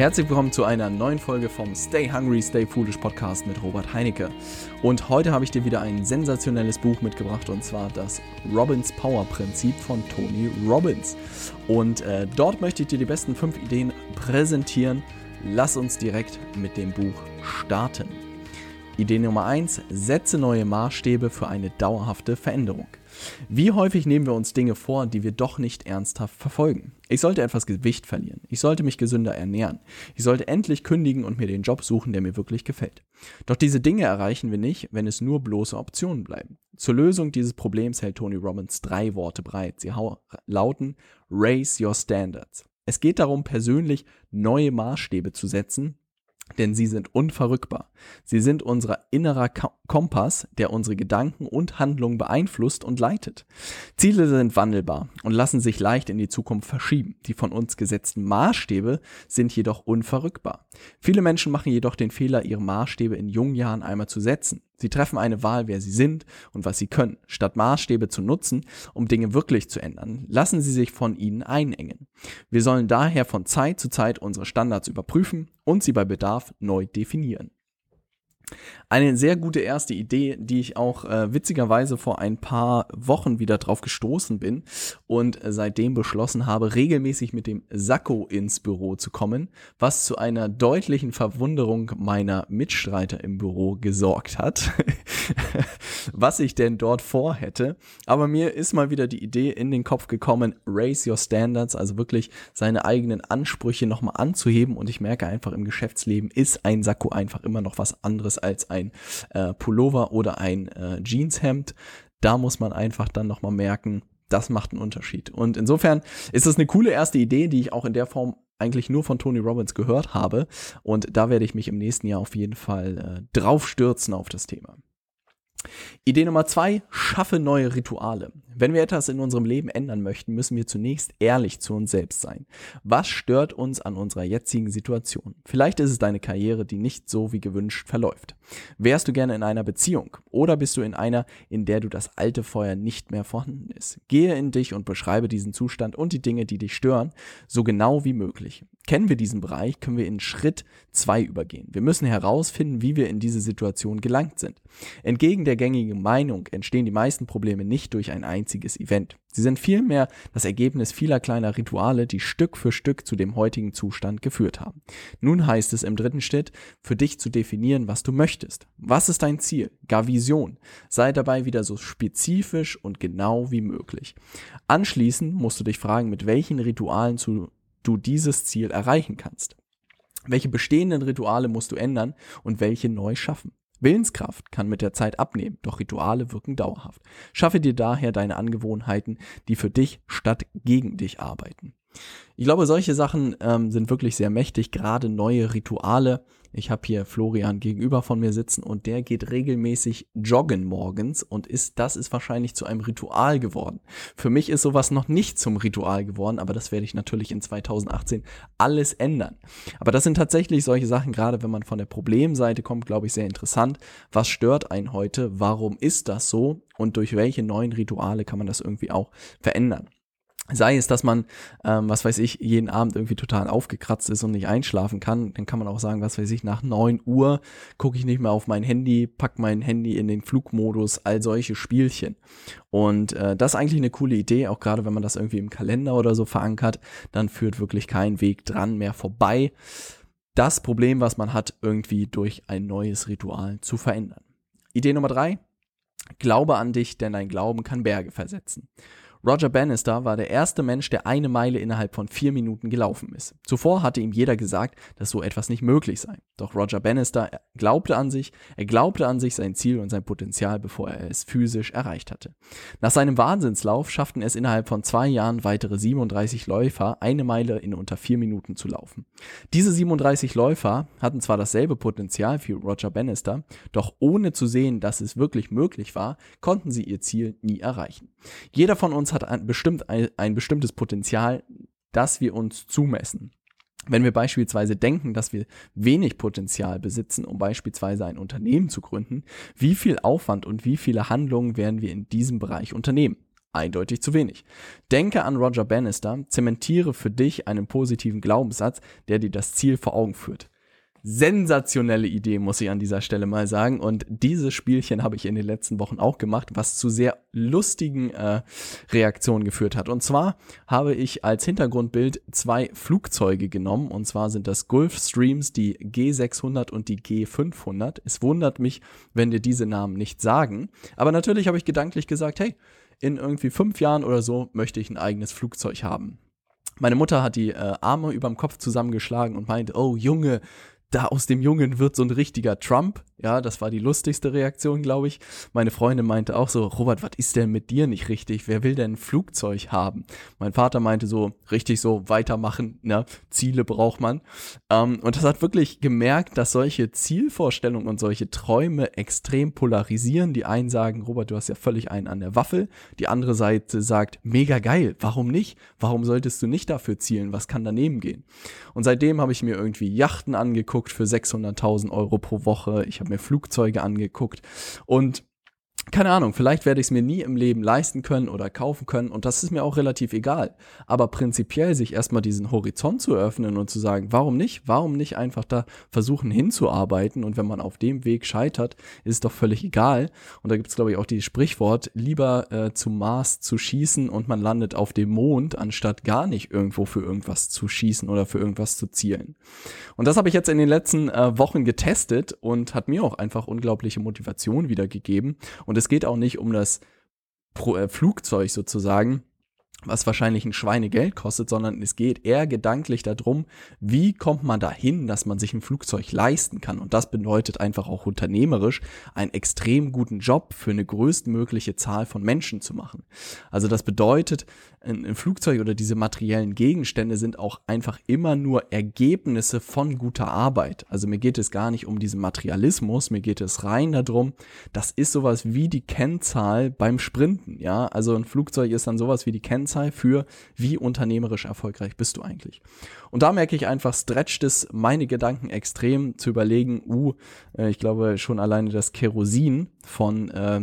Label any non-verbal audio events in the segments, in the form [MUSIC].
Herzlich willkommen zu einer neuen Folge vom Stay Hungry, Stay Foolish Podcast mit Robert Heinecke. Und heute habe ich dir wieder ein sensationelles Buch mitgebracht und zwar das Robbins Power Prinzip von Tony Robbins. Und äh, dort möchte ich dir die besten fünf Ideen präsentieren. Lass uns direkt mit dem Buch starten. Idee Nummer 1. Setze neue Maßstäbe für eine dauerhafte Veränderung. Wie häufig nehmen wir uns Dinge vor, die wir doch nicht ernsthaft verfolgen? Ich sollte etwas Gewicht verlieren. Ich sollte mich gesünder ernähren. Ich sollte endlich kündigen und mir den Job suchen, der mir wirklich gefällt. Doch diese Dinge erreichen wir nicht, wenn es nur bloße Optionen bleiben. Zur Lösung dieses Problems hält Tony Robbins drei Worte bereit. Sie lauten Raise Your Standards. Es geht darum, persönlich neue Maßstäbe zu setzen, denn sie sind unverrückbar. Sie sind unser innerer Kompass, der unsere Gedanken und Handlungen beeinflusst und leitet. Ziele sind wandelbar und lassen sich leicht in die Zukunft verschieben. Die von uns gesetzten Maßstäbe sind jedoch unverrückbar. Viele Menschen machen jedoch den Fehler, ihre Maßstäbe in jungen Jahren einmal zu setzen. Sie treffen eine Wahl, wer sie sind und was sie können. Statt Maßstäbe zu nutzen, um Dinge wirklich zu ändern, lassen sie sich von ihnen einengen. Wir sollen daher von Zeit zu Zeit unsere Standards überprüfen und sie bei Bedarf neu definieren. Eine sehr gute erste Idee, die ich auch äh, witzigerweise vor ein paar Wochen wieder drauf gestoßen bin und seitdem beschlossen habe, regelmäßig mit dem Sakko ins Büro zu kommen, was zu einer deutlichen Verwunderung meiner Mitstreiter im Büro gesorgt hat, [LAUGHS] [LAUGHS] was ich denn dort vorhätte. Aber mir ist mal wieder die Idee in den Kopf gekommen, raise your standards, also wirklich seine eigenen Ansprüche nochmal anzuheben und ich merke einfach im Geschäftsleben ist ein Sakko einfach immer noch was anderes als ein äh, Pullover oder ein äh, Jeanshemd. Da muss man einfach dann nochmal merken, das macht einen Unterschied. Und insofern ist es eine coole erste Idee, die ich auch in der Form eigentlich nur von Tony Robbins gehört habe. Und da werde ich mich im nächsten Jahr auf jeden Fall äh, drauf stürzen auf das Thema. Idee Nummer zwei, schaffe neue Rituale. Wenn wir etwas in unserem Leben ändern möchten, müssen wir zunächst ehrlich zu uns selbst sein. Was stört uns an unserer jetzigen Situation? Vielleicht ist es deine Karriere, die nicht so wie gewünscht verläuft. Wärst du gerne in einer Beziehung oder bist du in einer, in der du das alte Feuer nicht mehr vorhanden ist? Gehe in dich und beschreibe diesen Zustand und die Dinge, die dich stören, so genau wie möglich. Kennen wir diesen Bereich, können wir in Schritt zwei übergehen. Wir müssen herausfinden, wie wir in diese Situation gelangt sind. Entgegen der gängigen Meinung entstehen die meisten Probleme nicht durch ein einziges einziges Event. Sie sind vielmehr das Ergebnis vieler kleiner Rituale, die Stück für Stück zu dem heutigen Zustand geführt haben. Nun heißt es im dritten Schritt, für dich zu definieren, was du möchtest. Was ist dein Ziel? Gar Vision. Sei dabei wieder so spezifisch und genau wie möglich. Anschließend musst du dich fragen, mit welchen Ritualen du dieses Ziel erreichen kannst. Welche bestehenden Rituale musst du ändern und welche neu schaffen? Willenskraft kann mit der Zeit abnehmen, doch Rituale wirken dauerhaft. Schaffe dir daher deine Angewohnheiten, die für dich statt gegen dich arbeiten. Ich glaube, solche Sachen ähm, sind wirklich sehr mächtig, gerade neue Rituale. Ich habe hier Florian gegenüber von mir sitzen und der geht regelmäßig joggen morgens und ist das ist wahrscheinlich zu einem Ritual geworden. Für mich ist sowas noch nicht zum Ritual geworden, aber das werde ich natürlich in 2018 alles ändern. Aber das sind tatsächlich solche Sachen, gerade wenn man von der Problemseite kommt, glaube ich, sehr interessant. Was stört einen heute? Warum ist das so? Und durch welche neuen Rituale kann man das irgendwie auch verändern? Sei es, dass man, ähm, was weiß ich, jeden Abend irgendwie total aufgekratzt ist und nicht einschlafen kann, dann kann man auch sagen, was weiß ich, nach neun Uhr gucke ich nicht mehr auf mein Handy, pack mein Handy in den Flugmodus, all solche Spielchen. Und äh, das ist eigentlich eine coole Idee, auch gerade wenn man das irgendwie im Kalender oder so verankert, dann führt wirklich kein Weg dran mehr vorbei, das Problem, was man hat, irgendwie durch ein neues Ritual zu verändern. Idee Nummer drei, Glaube an dich, denn dein Glauben kann Berge versetzen. Roger Bannister war der erste Mensch, der eine Meile innerhalb von vier Minuten gelaufen ist. Zuvor hatte ihm jeder gesagt, dass so etwas nicht möglich sei. Doch Roger Bannister glaubte an sich, er glaubte an sich, sein Ziel und sein Potenzial, bevor er es physisch erreicht hatte. Nach seinem Wahnsinnslauf schafften es innerhalb von zwei Jahren weitere 37 Läufer, eine Meile in unter vier Minuten zu laufen. Diese 37 Läufer hatten zwar dasselbe Potenzial wie Roger Bannister, doch ohne zu sehen, dass es wirklich möglich war, konnten sie ihr Ziel nie erreichen. Jeder von uns hat ein, bestimmt ein, ein bestimmtes Potenzial, das wir uns zumessen. Wenn wir beispielsweise denken, dass wir wenig Potenzial besitzen, um beispielsweise ein Unternehmen zu gründen, wie viel Aufwand und wie viele Handlungen werden wir in diesem Bereich unternehmen? eindeutig zu wenig. Denke an Roger Bannister, zementiere für dich einen positiven Glaubenssatz, der dir das Ziel vor Augen führt sensationelle Idee, muss ich an dieser Stelle mal sagen. Und dieses Spielchen habe ich in den letzten Wochen auch gemacht, was zu sehr lustigen äh, Reaktionen geführt hat. Und zwar habe ich als Hintergrundbild zwei Flugzeuge genommen. Und zwar sind das Gulfstreams, die G600 und die G500. Es wundert mich, wenn dir diese Namen nicht sagen. Aber natürlich habe ich gedanklich gesagt, hey, in irgendwie fünf Jahren oder so möchte ich ein eigenes Flugzeug haben. Meine Mutter hat die äh, Arme überm Kopf zusammengeschlagen und meinte, oh Junge, da aus dem Jungen wird so ein richtiger Trump. Ja, das war die lustigste Reaktion, glaube ich. Meine Freundin meinte auch so, Robert, was ist denn mit dir nicht richtig? Wer will denn ein Flugzeug haben? Mein Vater meinte so, richtig so, weitermachen, ne? Ziele braucht man. Ähm, und das hat wirklich gemerkt, dass solche Zielvorstellungen und solche Träume extrem polarisieren. Die einen sagen, Robert, du hast ja völlig einen an der Waffel. Die andere Seite sagt, mega geil, warum nicht? Warum solltest du nicht dafür zielen? Was kann daneben gehen? Und seitdem habe ich mir irgendwie Yachten angeguckt für 600.000 Euro pro Woche. Ich habe mir Flugzeuge angeguckt und keine Ahnung, vielleicht werde ich es mir nie im Leben leisten können oder kaufen können und das ist mir auch relativ egal. Aber prinzipiell sich erstmal diesen Horizont zu öffnen und zu sagen, warum nicht? Warum nicht einfach da versuchen hinzuarbeiten und wenn man auf dem Weg scheitert, ist es doch völlig egal. Und da gibt es, glaube ich, auch dieses Sprichwort, lieber äh, zum Mars zu schießen und man landet auf dem Mond, anstatt gar nicht irgendwo für irgendwas zu schießen oder für irgendwas zu zielen. Und das habe ich jetzt in den letzten äh, Wochen getestet und hat mir auch einfach unglaubliche Motivation wiedergegeben. Und es geht auch nicht um das Pro äh, Flugzeug sozusagen, was wahrscheinlich ein Schweinegeld kostet, sondern es geht eher gedanklich darum, wie kommt man dahin, dass man sich ein Flugzeug leisten kann. Und das bedeutet einfach auch unternehmerisch einen extrem guten Job für eine größtmögliche Zahl von Menschen zu machen. Also das bedeutet, ein, Flugzeug oder diese materiellen Gegenstände sind auch einfach immer nur Ergebnisse von guter Arbeit. Also mir geht es gar nicht um diesen Materialismus, mir geht es rein darum, das ist sowas wie die Kennzahl beim Sprinten, ja. Also ein Flugzeug ist dann sowas wie die Kennzahl für, wie unternehmerisch erfolgreich bist du eigentlich. Und da merke ich einfach, stretcht es meine Gedanken extrem zu überlegen, uh, äh, ich glaube schon alleine das Kerosin von äh,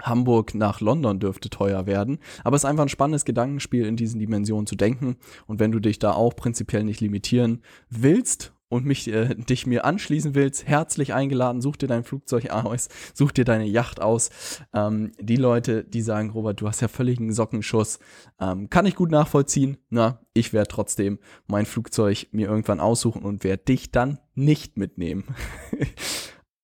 Hamburg nach London dürfte teuer werden. Aber es ist einfach ein spannendes Gedankenspiel, in diesen Dimensionen zu denken. Und wenn du dich da auch prinzipiell nicht limitieren willst und mich, äh, dich mir anschließen willst, herzlich eingeladen, such dir dein Flugzeug aus, such dir deine Yacht aus. Ähm, die Leute, die sagen, Robert, du hast ja völligen Sockenschuss, ähm, kann ich gut nachvollziehen. Na, ich werde trotzdem mein Flugzeug mir irgendwann aussuchen und werde dich dann nicht mitnehmen. [LAUGHS]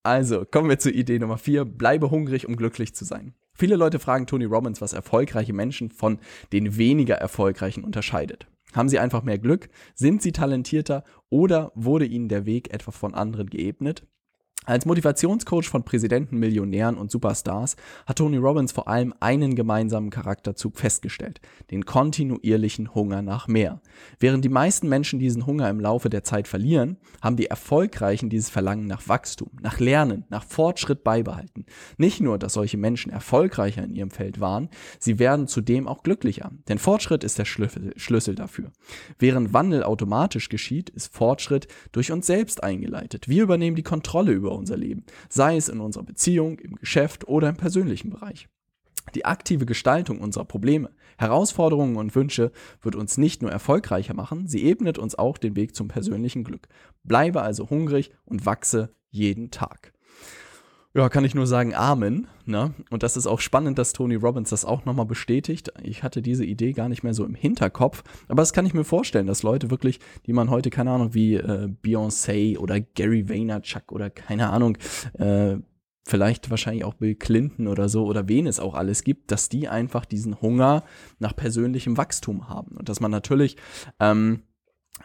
Also, kommen wir zur Idee Nummer 4. Bleibe hungrig, um glücklich zu sein. Viele Leute fragen Tony Robbins, was erfolgreiche Menschen von den weniger erfolgreichen unterscheidet. Haben sie einfach mehr Glück? Sind sie talentierter? Oder wurde ihnen der Weg etwa von anderen geebnet? Als Motivationscoach von Präsidenten, Millionären und Superstars hat Tony Robbins vor allem einen gemeinsamen Charakterzug festgestellt, den kontinuierlichen Hunger nach mehr. Während die meisten Menschen diesen Hunger im Laufe der Zeit verlieren, haben die Erfolgreichen dieses Verlangen nach Wachstum, nach Lernen, nach Fortschritt beibehalten. Nicht nur, dass solche Menschen erfolgreicher in ihrem Feld waren, sie werden zudem auch glücklicher, denn Fortschritt ist der Schlüssel dafür. Während Wandel automatisch geschieht, ist Fortschritt durch uns selbst eingeleitet. Wir übernehmen die Kontrolle über unser Leben, sei es in unserer Beziehung, im Geschäft oder im persönlichen Bereich. Die aktive Gestaltung unserer Probleme, Herausforderungen und Wünsche wird uns nicht nur erfolgreicher machen, sie ebnet uns auch den Weg zum persönlichen Glück. Bleibe also hungrig und wachse jeden Tag. Ja, kann ich nur sagen, Amen. Ne? Und das ist auch spannend, dass Tony Robbins das auch nochmal bestätigt. Ich hatte diese Idee gar nicht mehr so im Hinterkopf, aber das kann ich mir vorstellen, dass Leute wirklich, die man heute, keine Ahnung, wie äh, Beyoncé oder Gary Vaynerchuk oder keine Ahnung, äh, vielleicht wahrscheinlich auch Bill Clinton oder so oder wen es auch alles gibt, dass die einfach diesen Hunger nach persönlichem Wachstum haben. Und dass man natürlich ähm,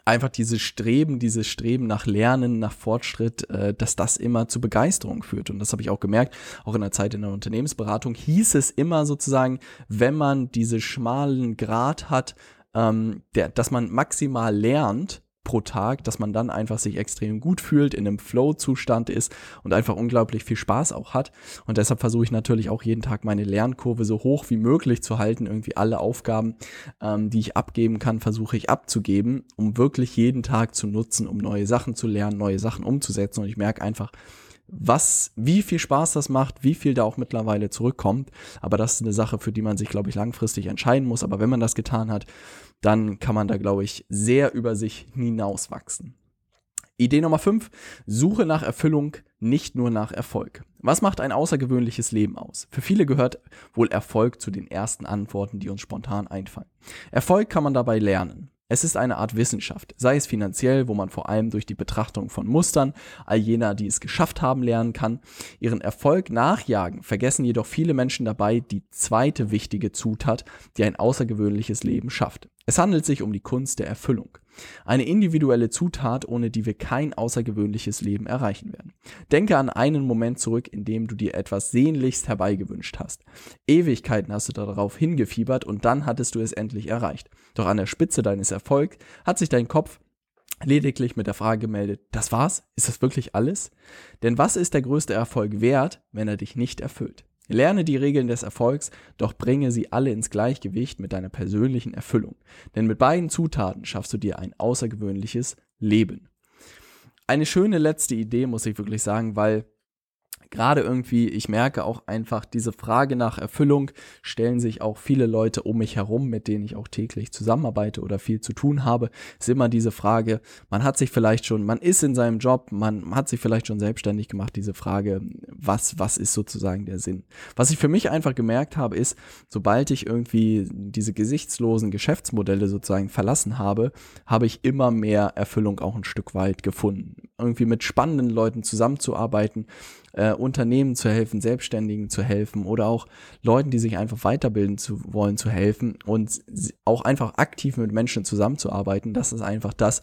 einfach dieses Streben, dieses Streben nach Lernen, nach Fortschritt, äh, dass das immer zu Begeisterung führt. Und das habe ich auch gemerkt, auch in der Zeit in der Unternehmensberatung hieß es immer sozusagen, wenn man diese schmalen Grad hat, ähm, der, dass man maximal lernt, pro Tag, dass man dann einfach sich extrem gut fühlt, in einem Flow-Zustand ist und einfach unglaublich viel Spaß auch hat. Und deshalb versuche ich natürlich auch jeden Tag meine Lernkurve so hoch wie möglich zu halten. Irgendwie alle Aufgaben, ähm, die ich abgeben kann, versuche ich abzugeben, um wirklich jeden Tag zu nutzen, um neue Sachen zu lernen, neue Sachen umzusetzen. Und ich merke einfach, was, wie viel Spaß das macht, wie viel da auch mittlerweile zurückkommt. Aber das ist eine Sache, für die man sich, glaube ich, langfristig entscheiden muss. Aber wenn man das getan hat, dann kann man da, glaube ich, sehr über sich hinauswachsen. Idee Nummer 5. Suche nach Erfüllung, nicht nur nach Erfolg. Was macht ein außergewöhnliches Leben aus? Für viele gehört wohl Erfolg zu den ersten Antworten, die uns spontan einfallen. Erfolg kann man dabei lernen. Es ist eine Art Wissenschaft, sei es finanziell, wo man vor allem durch die Betrachtung von Mustern all jener, die es geschafft haben, lernen kann. Ihren Erfolg nachjagen, vergessen jedoch viele Menschen dabei die zweite wichtige Zutat, die ein außergewöhnliches Leben schafft. Es handelt sich um die Kunst der Erfüllung. Eine individuelle Zutat, ohne die wir kein außergewöhnliches Leben erreichen werden. Denke an einen Moment zurück, in dem du dir etwas sehnlichst herbeigewünscht hast. Ewigkeiten hast du darauf hingefiebert und dann hattest du es endlich erreicht. Doch an der Spitze deines Erfolgs hat sich dein Kopf lediglich mit der Frage gemeldet, das war's? Ist das wirklich alles? Denn was ist der größte Erfolg wert, wenn er dich nicht erfüllt? Lerne die Regeln des Erfolgs, doch bringe sie alle ins Gleichgewicht mit deiner persönlichen Erfüllung. Denn mit beiden Zutaten schaffst du dir ein außergewöhnliches Leben. Eine schöne letzte Idee, muss ich wirklich sagen, weil gerade irgendwie, ich merke auch einfach, diese Frage nach Erfüllung stellen sich auch viele Leute um mich herum, mit denen ich auch täglich zusammenarbeite oder viel zu tun habe, ist immer diese Frage, man hat sich vielleicht schon, man ist in seinem Job, man hat sich vielleicht schon selbstständig gemacht, diese Frage, was, was ist sozusagen der Sinn? Was ich für mich einfach gemerkt habe, ist, sobald ich irgendwie diese gesichtslosen Geschäftsmodelle sozusagen verlassen habe, habe ich immer mehr Erfüllung auch ein Stück weit gefunden. Irgendwie mit spannenden Leuten zusammenzuarbeiten, äh, Unternehmen zu helfen, Selbstständigen zu helfen oder auch Leuten, die sich einfach weiterbilden zu wollen, zu helfen und auch einfach aktiv mit Menschen zusammenzuarbeiten. Das ist einfach das,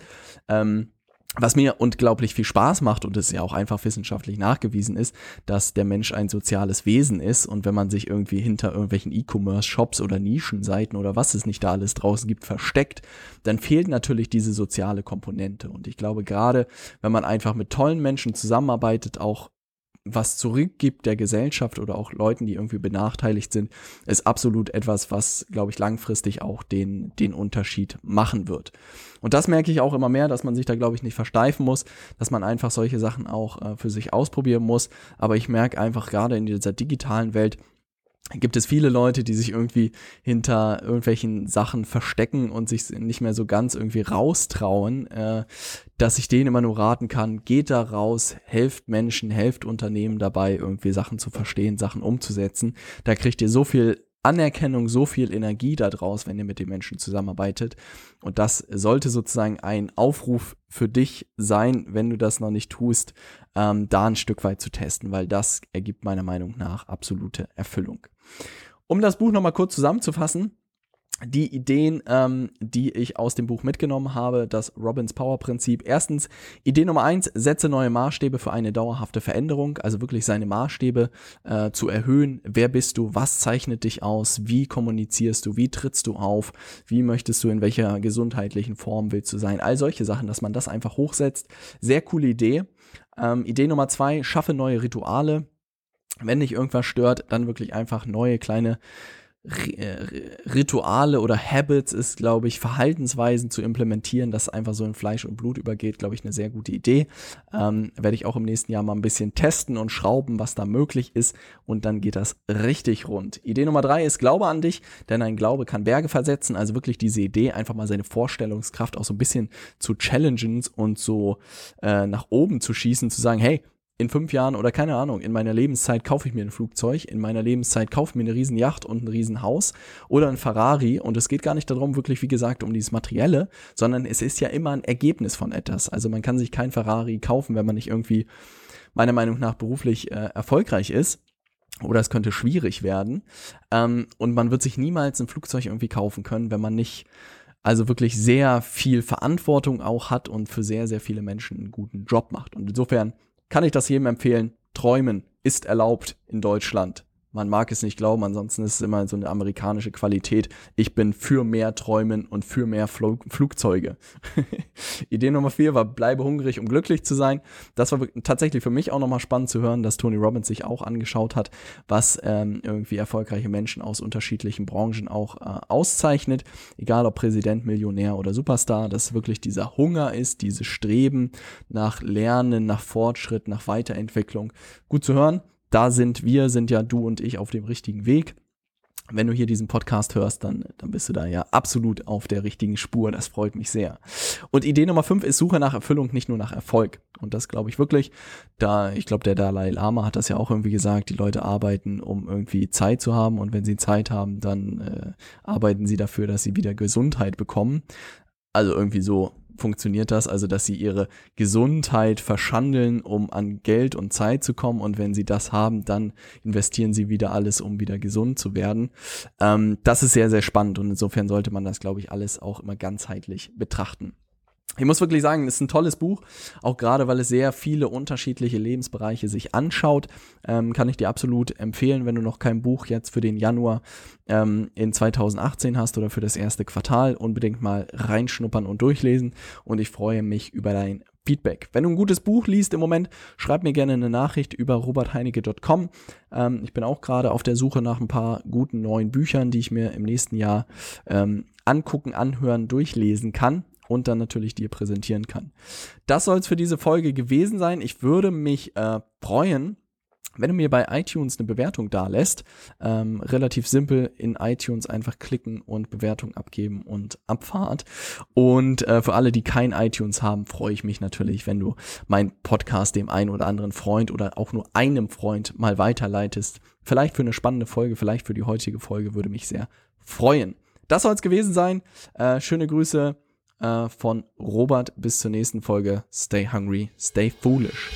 ähm, was mir unglaublich viel Spaß macht und es ja auch einfach wissenschaftlich nachgewiesen ist, dass der Mensch ein soziales Wesen ist und wenn man sich irgendwie hinter irgendwelchen E-Commerce-Shops oder Nischenseiten oder was es nicht da alles draußen gibt versteckt, dann fehlt natürlich diese soziale Komponente und ich glaube gerade, wenn man einfach mit tollen Menschen zusammenarbeitet, auch was zurückgibt der Gesellschaft oder auch Leuten, die irgendwie benachteiligt sind, ist absolut etwas, was, glaube ich, langfristig auch den, den Unterschied machen wird. Und das merke ich auch immer mehr, dass man sich da, glaube ich, nicht versteifen muss, dass man einfach solche Sachen auch äh, für sich ausprobieren muss. Aber ich merke einfach gerade in dieser digitalen Welt, gibt es viele Leute, die sich irgendwie hinter irgendwelchen Sachen verstecken und sich nicht mehr so ganz irgendwie raustrauen, äh, dass ich denen immer nur raten kann, geht da raus, helft Menschen, helft Unternehmen dabei, irgendwie Sachen zu verstehen, Sachen umzusetzen. Da kriegt ihr so viel Anerkennung, so viel Energie daraus, wenn ihr mit den Menschen zusammenarbeitet. Und das sollte sozusagen ein Aufruf für dich sein, wenn du das noch nicht tust, ähm, da ein Stück weit zu testen, weil das ergibt meiner Meinung nach absolute Erfüllung. Um das Buch nochmal kurz zusammenzufassen, die Ideen, ähm, die ich aus dem Buch mitgenommen habe, das Robbins Power Prinzip. Erstens, Idee Nummer eins, setze neue Maßstäbe für eine dauerhafte Veränderung, also wirklich seine Maßstäbe äh, zu erhöhen. Wer bist du? Was zeichnet dich aus? Wie kommunizierst du? Wie trittst du auf? Wie möchtest du in welcher gesundheitlichen Form willst du sein? All solche Sachen, dass man das einfach hochsetzt. Sehr coole Idee. Ähm, Idee Nummer zwei, schaffe neue Rituale. Wenn dich irgendwas stört, dann wirklich einfach neue kleine äh, Rituale oder Habits ist, glaube ich, Verhaltensweisen zu implementieren, das einfach so in Fleisch und Blut übergeht, glaube ich, eine sehr gute Idee. Ähm, werde ich auch im nächsten Jahr mal ein bisschen testen und schrauben, was da möglich ist und dann geht das richtig rund. Idee Nummer drei ist Glaube an dich, denn ein Glaube kann Berge versetzen, also wirklich diese Idee, einfach mal seine Vorstellungskraft auch so ein bisschen zu challengen und so äh, nach oben zu schießen, zu sagen, hey, in fünf Jahren oder keine Ahnung, in meiner Lebenszeit kaufe ich mir ein Flugzeug, in meiner Lebenszeit kaufe ich mir eine riesen Yacht und ein riesen Haus oder ein Ferrari und es geht gar nicht darum, wirklich, wie gesagt, um dieses Materielle, sondern es ist ja immer ein Ergebnis von etwas. Also man kann sich kein Ferrari kaufen, wenn man nicht irgendwie meiner Meinung nach beruflich äh, erfolgreich ist. Oder es könnte schwierig werden. Ähm, und man wird sich niemals ein Flugzeug irgendwie kaufen können, wenn man nicht also wirklich sehr viel Verantwortung auch hat und für sehr, sehr viele Menschen einen guten Job macht. Und insofern kann ich das jedem empfehlen. Träumen ist erlaubt in Deutschland. Man mag es nicht glauben, ansonsten ist es immer so eine amerikanische Qualität. Ich bin für mehr Träumen und für mehr Flug Flugzeuge. [LAUGHS] Idee Nummer vier war, bleibe hungrig, um glücklich zu sein. Das war tatsächlich für mich auch nochmal spannend zu hören, dass Tony Robbins sich auch angeschaut hat, was ähm, irgendwie erfolgreiche Menschen aus unterschiedlichen Branchen auch äh, auszeichnet. Egal ob Präsident, Millionär oder Superstar, dass wirklich dieser Hunger ist, dieses Streben nach Lernen, nach Fortschritt, nach Weiterentwicklung. Gut zu hören da sind wir, sind ja du und ich auf dem richtigen Weg. Wenn du hier diesen Podcast hörst, dann, dann bist du da ja absolut auf der richtigen Spur. Das freut mich sehr. Und Idee Nummer fünf ist Suche nach Erfüllung, nicht nur nach Erfolg. Und das glaube ich wirklich. Da, ich glaube, der Dalai Lama hat das ja auch irgendwie gesagt, die Leute arbeiten, um irgendwie Zeit zu haben. Und wenn sie Zeit haben, dann äh, arbeiten sie dafür, dass sie wieder Gesundheit bekommen. Also irgendwie so funktioniert das, also dass sie ihre Gesundheit verschandeln, um an Geld und Zeit zu kommen und wenn sie das haben, dann investieren sie wieder alles, um wieder gesund zu werden. Ähm, das ist sehr, sehr spannend und insofern sollte man das, glaube ich, alles auch immer ganzheitlich betrachten. Ich muss wirklich sagen, es ist ein tolles Buch, auch gerade weil es sehr viele unterschiedliche Lebensbereiche sich anschaut. Ähm, kann ich dir absolut empfehlen, wenn du noch kein Buch jetzt für den Januar ähm, in 2018 hast oder für das erste Quartal, unbedingt mal reinschnuppern und durchlesen. Und ich freue mich über dein Feedback. Wenn du ein gutes Buch liest im Moment, schreib mir gerne eine Nachricht über robertheinecke.com. Ähm, ich bin auch gerade auf der Suche nach ein paar guten neuen Büchern, die ich mir im nächsten Jahr ähm, angucken, anhören, durchlesen kann und dann natürlich dir präsentieren kann. Das soll es für diese Folge gewesen sein. Ich würde mich äh, freuen, wenn du mir bei iTunes eine Bewertung da lässt, ähm, relativ simpel in iTunes einfach klicken und Bewertung abgeben und Abfahrt. Und äh, für alle, die kein iTunes haben, freue ich mich natürlich, wenn du meinen Podcast dem einen oder anderen Freund oder auch nur einem Freund mal weiterleitest. Vielleicht für eine spannende Folge, vielleicht für die heutige Folge würde mich sehr freuen. Das soll es gewesen sein. Äh, schöne Grüße äh, von Robert. Bis zur nächsten Folge. Stay hungry, stay foolish.